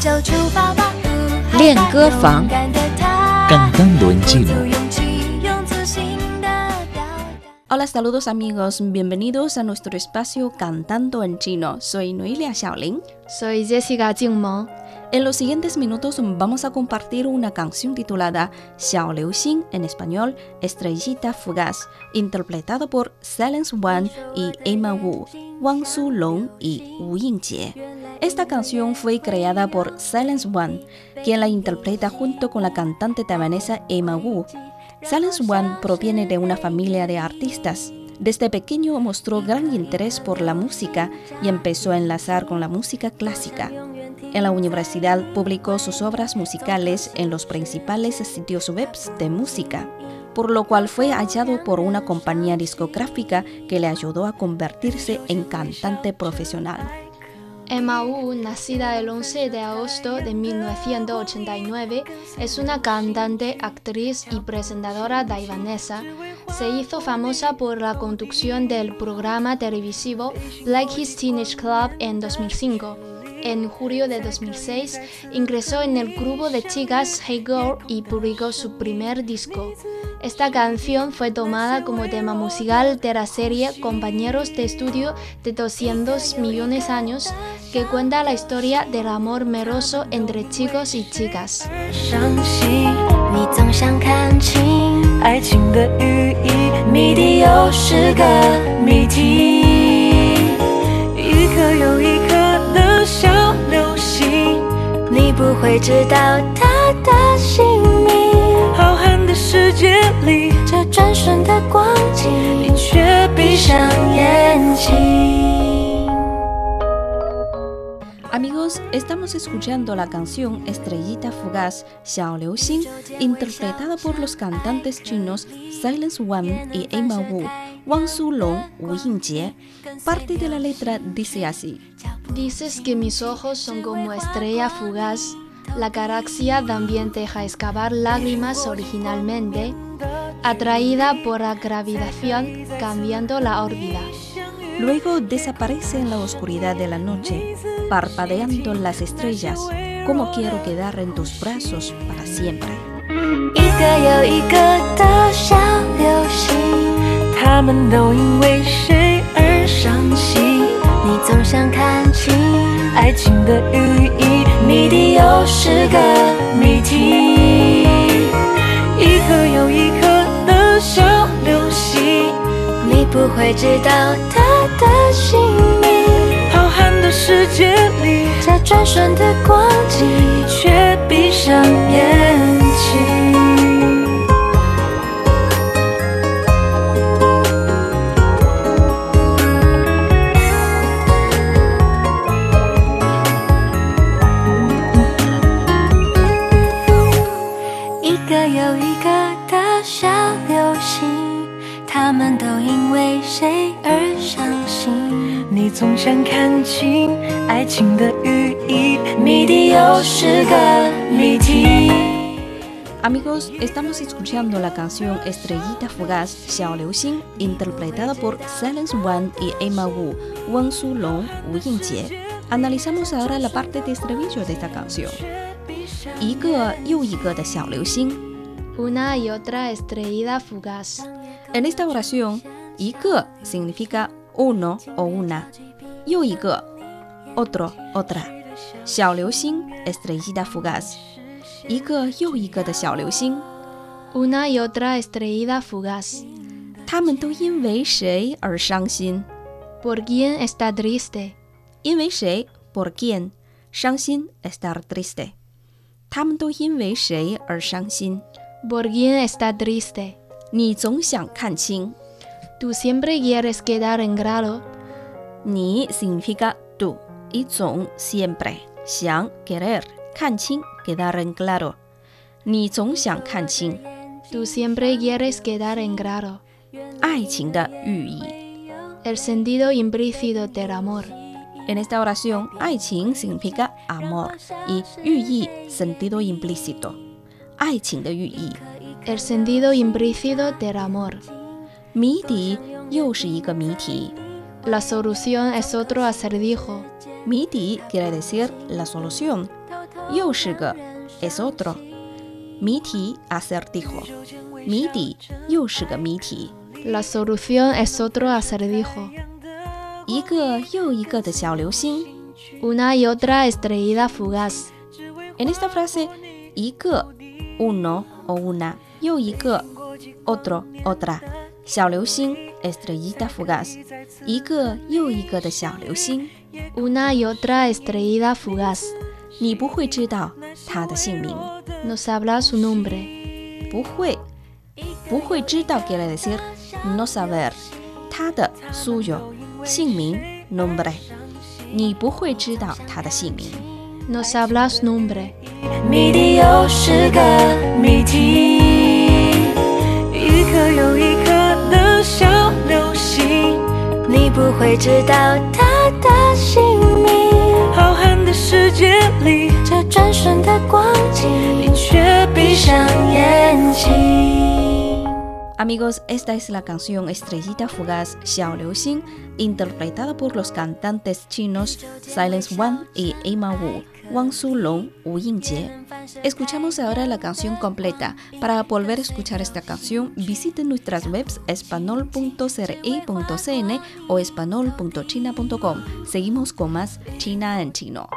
就出发吧，练歌房勇敢的他 Cantando en 鼓 chino. 足勇气，用自信的表达。 Hola, saludos amigos, bienvenidos a nuestro espacio Cantando en Chino. Soy Noelia Xiaolin. Soy Jessica Jingmeng. En los siguientes minutos vamos a compartir una canción titulada Xiao Liu Xin, en español Estrellita Fugaz, interpretada por Silence Wan y Emma Wu, Wang Su Long y Wu Yingjie. Esta canción fue creada por Silence Wan, quien la interpreta junto con la cantante taiwanesa Emma Wu. Silence Wan proviene de una familia de artistas. Desde pequeño mostró gran interés por la música y empezó a enlazar con la música clásica. En la universidad publicó sus obras musicales en los principales sitios web de música, por lo cual fue hallado por una compañía discográfica que le ayudó a convertirse en cantante profesional. Emma Wu, nacida el 11 de agosto de 1989, es una cantante, actriz y presentadora taiwanesa. Se hizo famosa por la conducción del programa televisivo Black His Teenage Club en 2005. En julio de 2006 ingresó en el grupo de chicas Hey Girl y publicó su primer disco. Esta canción fue tomada como tema musical de la serie Compañeros de Estudio de 200 millones años, que cuenta la historia del amor meroso entre chicos y chicas. 会知道它的姓名。浩瀚的世界里，这转瞬的光景，你却闭上眼睛。 Amigos, estamos escuchando la canción Estrellita Fugaz Xiao Liu Xin, interpretada por los cantantes chinos Silence Wan y Emma Wu, Wang Su Long, Wu Yingjie. Parte de la letra dice así. Dices que mis ojos son como estrella fugaz. la galaxia también deja excavar lágrimas originalmente, atraída por la gravitación, cambiando la órbita. Luego desaparece en la oscuridad de la noche, parpadeando las estrellas, como quiero quedar en tus brazos para siempre. 总想看清爱情的寓意，谜底又是个谜题。一颗又一颗的小流星，你不会知道它的姓名。浩瀚的世界里，这转瞬的光景，却闭上眼睛。个又一个的小流星，他们都因为谁而伤心。你总想看清爱情的寓意，谜底又是个谜题。 Amigos, estamos escuchando la canción Estrellita Fugaz Xiao Liu Xin, interpretada por Silence Wan y Emma Wu, Wang Su Long, Wu Yingjie. Analizamos ahora la parte de estribillo de esta canción. 一个又一个的小流星。 Una y otra estrella fugaz. En esta oración, 一个 significa uno o una, 又一个 otro, otra. 小流星 estrellita fugaz. 一个又一个的小流星。 Una y otra estrella fugaz. 他们都因为谁而伤心？ ¿Por quién está triste? 因为谁？por quién？伤心，estar triste。 他们都因为谁而伤心？ ¿Por quién está triste? 你总想看清， Tú siempre quieres quedar en grado. 你 significa tú y 总 siempre 想 querer 看清 quedar en claro。你总想看清 Tú siempre quieres quedar en grado. 爱情的寓意。 El sentido implícito del amor. en esta oración, "aiqing" significa amor y "yuyi" sentido implícito. "Aiqing" de yuyi, el sentido implícito del amor. "Mi di", yo La solución es otro acertijo. "Mi quiere decir la solución. "Yo es otro. "Mi ti" acertijo. "Mi di", yo La solución es otro acertijo. 一个又一个的小流星。 Una y otra estrellita fugaz. En esta frase, 一个 uno o una 又一个 otro otra 小流星 estrellita fugaz 一个又一个的小流星， Una y otra estrellita fugaz. 你不会知道它的姓名， No sabrá su nombre. 不会，不会知道 quiere decir no saber 它的 suyo 姓名 nombre，你不会知道他的姓名。No sabrá su nombre. 谜底又是个谜题，一颗又一颗的小流星，你不会知道它的姓名。浩瀚的世界里，这转瞬的光 Amigos, esta es la canción Estrellita Fugaz Xiao Liu Xin, interpretada por los cantantes chinos Silence Wan y Emma Wu, Wang Sulong, Wu Yingjie. Escuchamos ahora la canción completa. Para volver a escuchar esta canción, visiten nuestras webs espanol.cri.cn o espanol.china.com. Seguimos con más China en chino.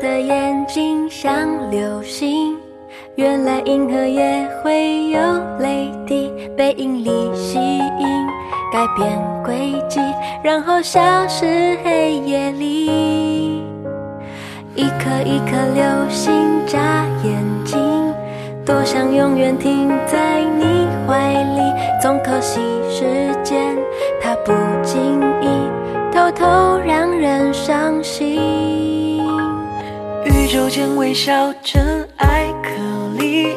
的眼睛像流星，原来银河也会有泪滴，被引力吸引，改变轨迹，然后消失黑夜里。一颗一颗流星眨眼睛，多想永远停在你怀里，总可惜时间手间微笑尘埃颗粒，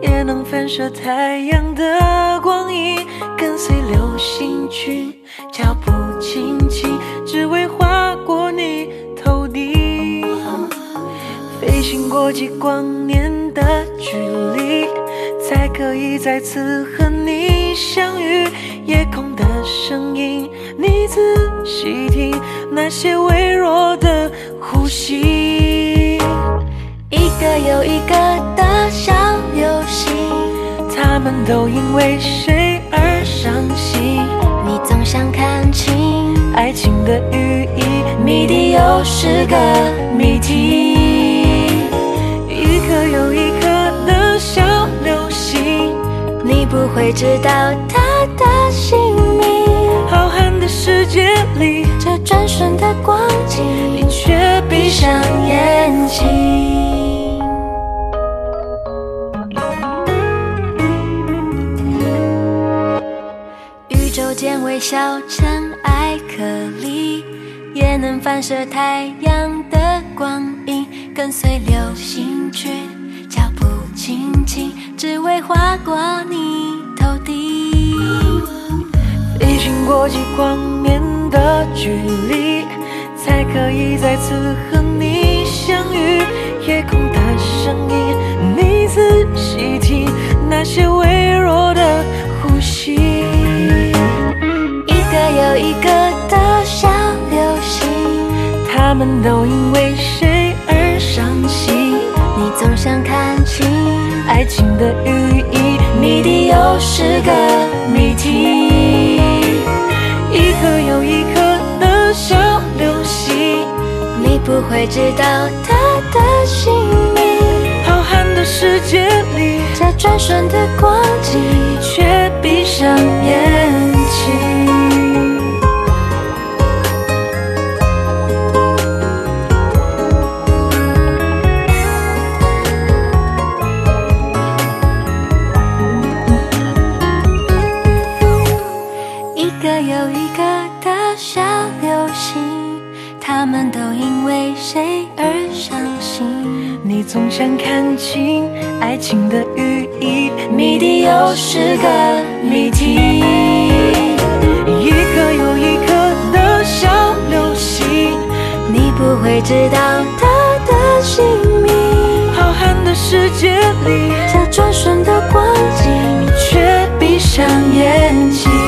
也能反射太阳的光影，跟随流星群，脚步轻轻，只为划过你头顶。飞行过几光年的距离，才可以再次和你相遇。夜空的声音，你仔细听，那些微弱的呼吸。一个又一个的小流星，他们都因为谁而伤心？你总想看清爱情的寓意，谜底又是个谜题。一颗又一颗的小流星，你不会知道它的姓名。浩瀚的世界里，这转瞬的光景，你却闭上眼睛。小尘埃颗粒，也能反射太阳的光影，跟随流星群，脚步轻轻，只为划过你头顶。飞行过几光年的距离，才可以再次和你相遇。夜空的声音，你仔细听，那些微弱的个又一个的小流星，他们都因为谁而伤心？你总想看清爱情的寓意，谜底又是个谜题。一颗又一颗的小流星，你不会知道它的姓名。浩瀚的世界里，这转瞬的光景，却闭上眼们都因为谁而伤心？你总想看清爱情的寓意，谜底又是个谜题。一颗又一颗的小流星，你不会知道他的姓名。浩瀚的世界里，这转瞬的光景，你却闭上眼睛。